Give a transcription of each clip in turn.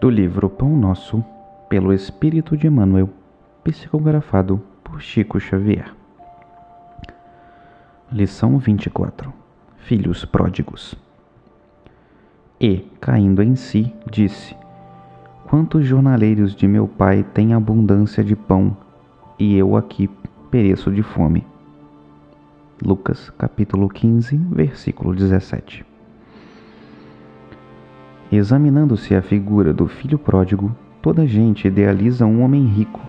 do livro Pão Nosso, pelo Espírito de Emmanuel, psicografado por Chico Xavier. Lição 24 Filhos Pródigos E, caindo em si, disse: Quantos jornaleiros de meu pai têm abundância de pão, e eu aqui pereço de fome. Lucas capítulo 15, versículo 17. Examinando-se a figura do filho pródigo, toda gente idealiza um homem rico,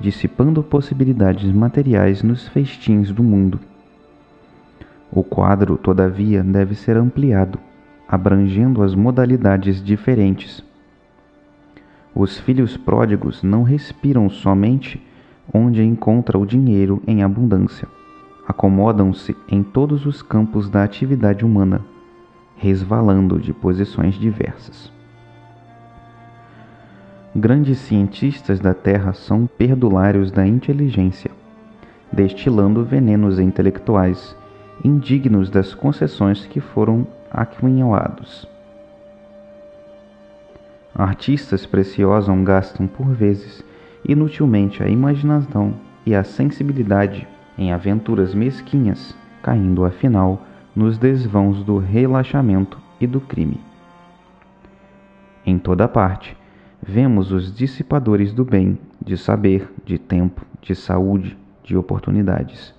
dissipando possibilidades materiais nos festins do mundo. O quadro, todavia, deve ser ampliado, abrangendo as modalidades diferentes. Os filhos pródigos não respiram somente onde encontra o dinheiro em abundância. Acomodam-se em todos os campos da atividade humana resvalando de posições diversas. Grandes cientistas da Terra são perdulários da inteligência, destilando venenos intelectuais indignos das concessões que foram aquinhoados. Artistas preciosos gastam por vezes inutilmente a imaginação e a sensibilidade em aventuras mesquinhas, caindo afinal nos desvãos do relaxamento e do crime. Em toda parte, vemos os dissipadores do bem, de saber, de tempo, de saúde, de oportunidades.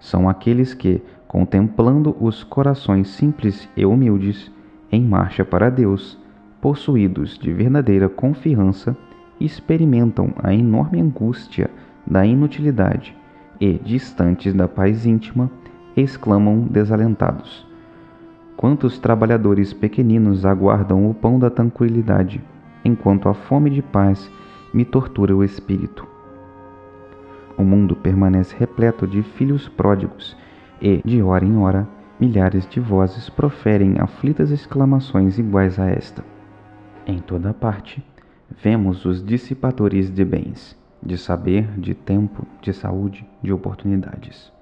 São aqueles que, contemplando os corações simples e humildes, em marcha para Deus, possuídos de verdadeira confiança, experimentam a enorme angústia da inutilidade e, distantes da paz íntima, exclamam desalentados. Quantos trabalhadores pequeninos aguardam o pão da tranquilidade, enquanto a fome de paz me tortura o espírito. O mundo permanece repleto de filhos pródigos, e, de hora em hora, milhares de vozes proferem aflitas exclamações iguais a esta. Em toda parte, vemos os dissipadores de bens, de saber, de tempo, de saúde, de oportunidades.